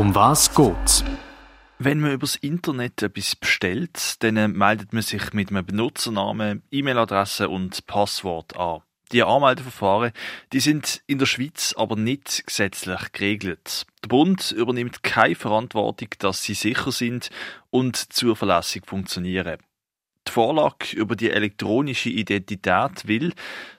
Um was geht's? Wenn man übers Internet etwas bestellt, dann meldet man sich mit einem Benutzernamen, E-Mail-Adresse und Passwort an. Die Anmeldeverfahren, die sind in der Schweiz aber nicht gesetzlich geregelt. Der Bund übernimmt keine Verantwortung, dass sie sicher sind und zuverlässig funktionieren. Die Vorlage über die elektronische Identität will,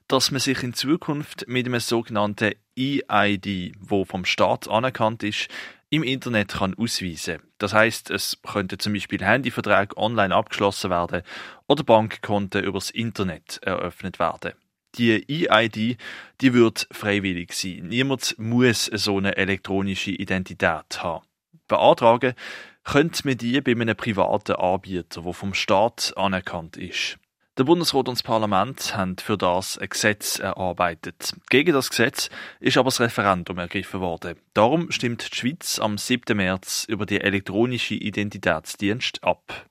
dass man sich in Zukunft mit einem sogenannten EID, wo vom Staat anerkannt ist, im Internet kann ausweisen. Das heißt, es könnte zum Beispiel Handyverträge online abgeschlossen werden oder Bankkonten übers Internet eröffnet werden. Die EID, die wird freiwillig sein. Niemand muss so eine elektronische Identität haben. Beantragen könnte man die bei einem privaten Anbieter, der vom Staat anerkannt ist. Der Bundesrat und das Parlament haben für das ein Gesetz erarbeitet. Gegen das Gesetz ist aber das Referendum ergriffen worden. Darum stimmt die Schweiz am 7. März über die elektronische Identitätsdienst ab.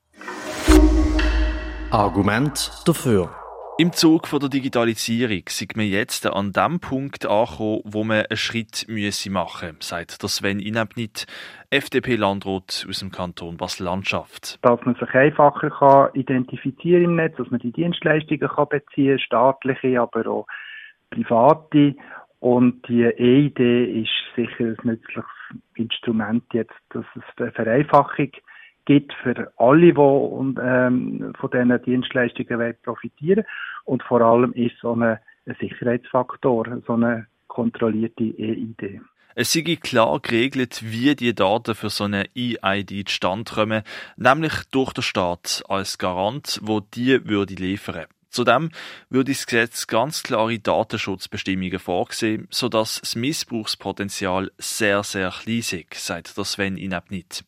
Argument dafür. Im Zug der Digitalisierung sind wir jetzt an dem Punkt angekommen, wo man einen Schritt müsse machen müsse, sagt der Sven Inabnit, FDP-Landrat aus dem Kanton Basel-Landschaft. Dass man sich einfacher kann identifizieren im Netz, dass man die Dienstleistungen kann beziehen staatliche, aber auch private. Und die EID ist sicher ein nützliches Instrument jetzt, dass es eine Vereinfachung gibt für alle, die ähm, von diesen Dienstleistungen profitieren Und vor allem ist so ein, Sicherheitsfaktor, so eine kontrollierte EID. Es sei klar geregelt, wie die Daten für so eine EID zustande kommen, nämlich durch den Staat als Garant, wo die würde liefern. Zudem würde das Gesetz ganz klare Datenschutzbestimmungen vorsehen, sodass das Missbrauchspotenzial sehr, sehr klein ist, sagt der Sven Inabnit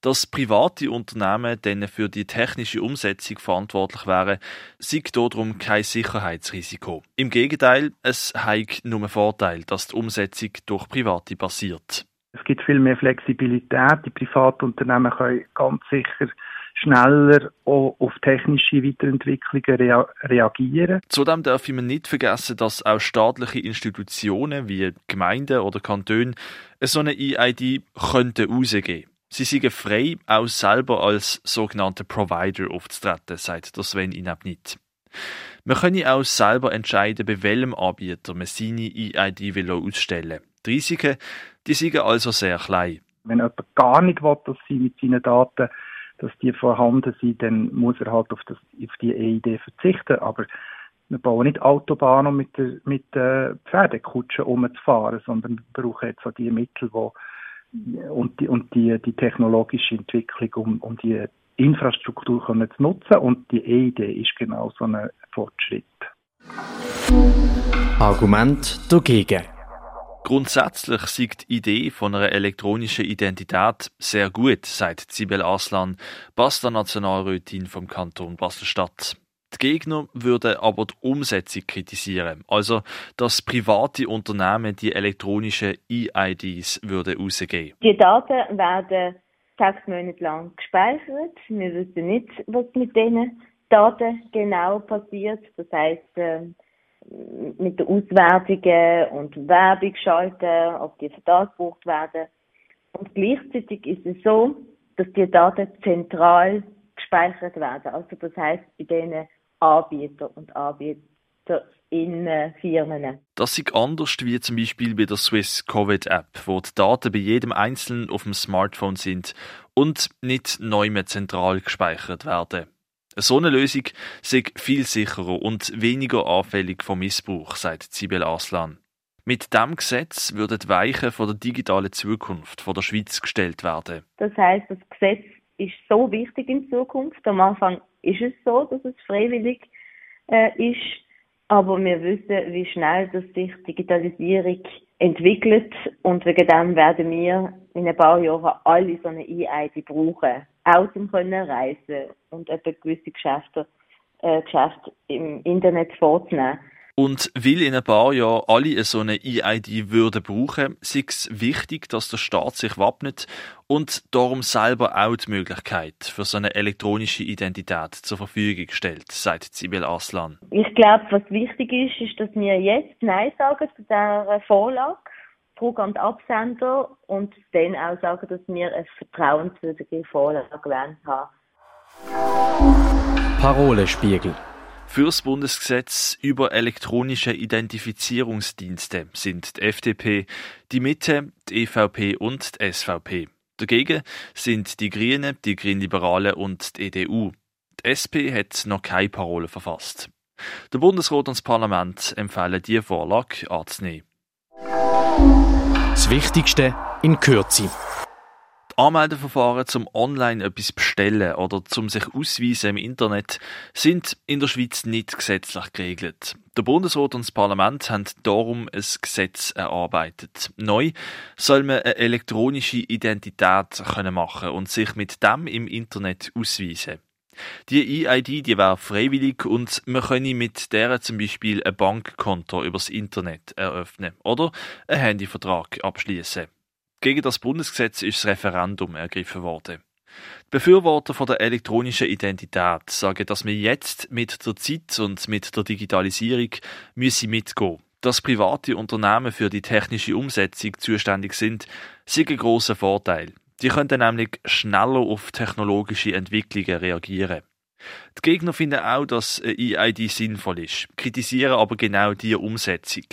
dass private Unternehmen dann für die technische Umsetzung verantwortlich wären, sei darum kein Sicherheitsrisiko. Im Gegenteil, es hat nur einen Vorteil, dass die Umsetzung durch Private passiert. Es gibt viel mehr Flexibilität. Die privaten Unternehmen können ganz sicher schneller auf technische Weiterentwicklungen rea reagieren. Zudem darf man nicht vergessen, dass auch staatliche Institutionen wie Gemeinden oder Kantone so eine EID könnten rausgeben. Sie sind frei, auch selber als sogenannte Provider aufzutreten, sagt der Sven Inabnit. Man könne auch selber entscheiden, bei welchem Anbieter man seine EID will ausstellen Die Risiken, die sind also sehr klein. Wenn jemand gar nicht will, dass sie mit seinen Daten dass die vorhanden sind, dann muss er halt auf, das, auf die EID verzichten. Aber wir bauen nicht Autobahnen, um mit, der, mit äh, Pferdekutschen umzufahren, sondern wir brauchen jetzt auch die Mittel, die und die, und die, die technologische Entwicklung, um, um die Infrastruktur können zu nutzen. Und die EID ist genau so ein Fortschritt. Argument dagegen. Grundsätzlich sieht die Idee von einer elektronischen Identität sehr gut, sagt Sibel Aslan, Basler Nationalrätin vom Kanton Basel-Stadt. Die Gegner würden aber die Umsetzung kritisieren, also dass private Unternehmen die elektronischen EIDs würden rausgeben. Die Daten werden sechs Monate lang gespeichert. Wir wissen nicht, was mit diesen Daten genau passiert. Das heißt, äh, mit den Auswertungen und Werbung schalten, ob die für das werden. Und gleichzeitig ist es so, dass die Daten zentral gespeichert werden. Also das heißt, bei denen Anbieter und Anbieter in Firmen. Das ist anders wie zum Beispiel bei der Swiss Covid App, wo die Daten bei jedem Einzelnen auf dem Smartphone sind und nicht neu mehr zentral gespeichert werden. So eine Lösung sei viel sicherer und weniger anfällig vom Missbrauch, sagt Sibel Aslan. Mit dem Gesetz würden die Weichen von der digitalen Zukunft von der Schweiz gestellt werden. Das heißt, das Gesetz ist so wichtig in Zukunft. Am Anfang ist es so, dass es freiwillig äh, ist, aber wir wissen, wie schnell dass sich Digitalisierung entwickelt. Und wegen dem werden wir in ein paar Jahren alle so eine EID brauchen, auch zum können reisen und etwa gewisse Geschäfte, äh, Geschäfte im Internet vorzunehmen. Und weil in ein paar Jahren alle so eine EID würden brauchen, ist es wichtig, dass der Staat sich wappnet und darum selber auch die Möglichkeit für so eine elektronische Identität zur Verfügung stellt, sagt Sibyl Aslan. Ich glaube, was wichtig ist, ist, dass wir jetzt Nein sagen zu dieser Vorlage an den Absender und dann auch sagen, dass wir eine vertrauenswürdige Vorlage haben Parolespiegel. Fürs Bundesgesetz über elektronische Identifizierungsdienste sind die FDP, die Mitte, die EVP und die SVP. Dagegen sind die Grünen, die Grünliberalen und die EDU. Die SP hat noch keine Parole verfasst. Der Bundesrat und das Parlament empfehlen diese Vorlage anzunehmen. Das Wichtigste in Kürze. Anmeldeverfahren zum Online etwas bestellen oder zum sich ausweisen im Internet sind in der Schweiz nicht gesetzlich geregelt. Der Bundesrat und das Parlament haben darum ein Gesetz erarbeitet. Neu soll man eine elektronische Identität können machen und sich mit dem im Internet ausweisen. Die EID, die wäre freiwillig und man könne mit der zum Beispiel ein Bankkonto übers Internet eröffnen oder einen Handyvertrag abschließen. Gegen das Bundesgesetz ist das Referendum ergriffen worden. Die Befürworter von der elektronischen Identität sagen, dass wir jetzt mit der Zeit und mit der Digitalisierung müssen mitgehen. Dass private Unternehmen für die technische Umsetzung zuständig sind, ist ein grosser Vorteil. Die können nämlich schneller auf technologische Entwicklungen reagieren. Die Gegner finden auch, dass EID sinnvoll ist, kritisieren aber genau diese Umsetzung.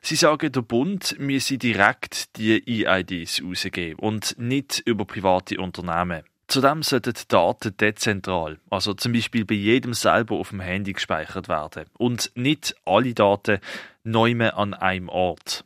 Sie sagen, der Bund müsse direkt die EIDs rausgeben und nicht über private Unternehmen. Zudem sollten die Daten dezentral, also zum Beispiel bei jedem selber auf dem Handy gespeichert werden und nicht alle Daten neu an einem Ort.